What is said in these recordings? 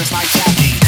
players like Jackie.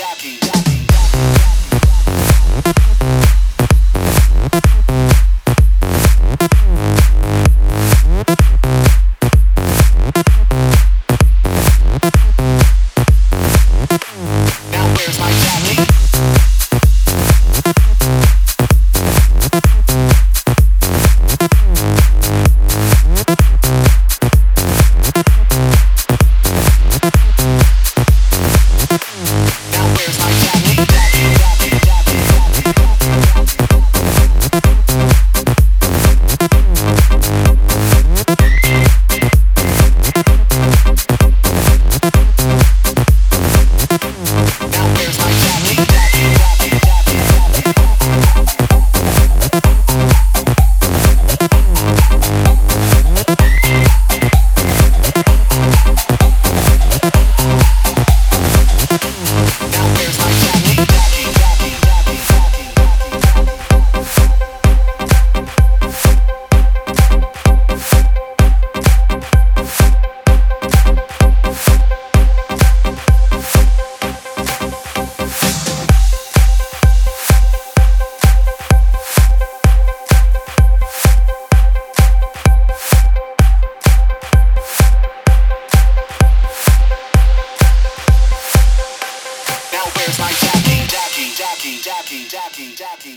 Jackie.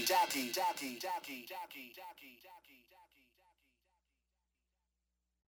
Jackie, Jackie, Jackie, Jackie, Jackie,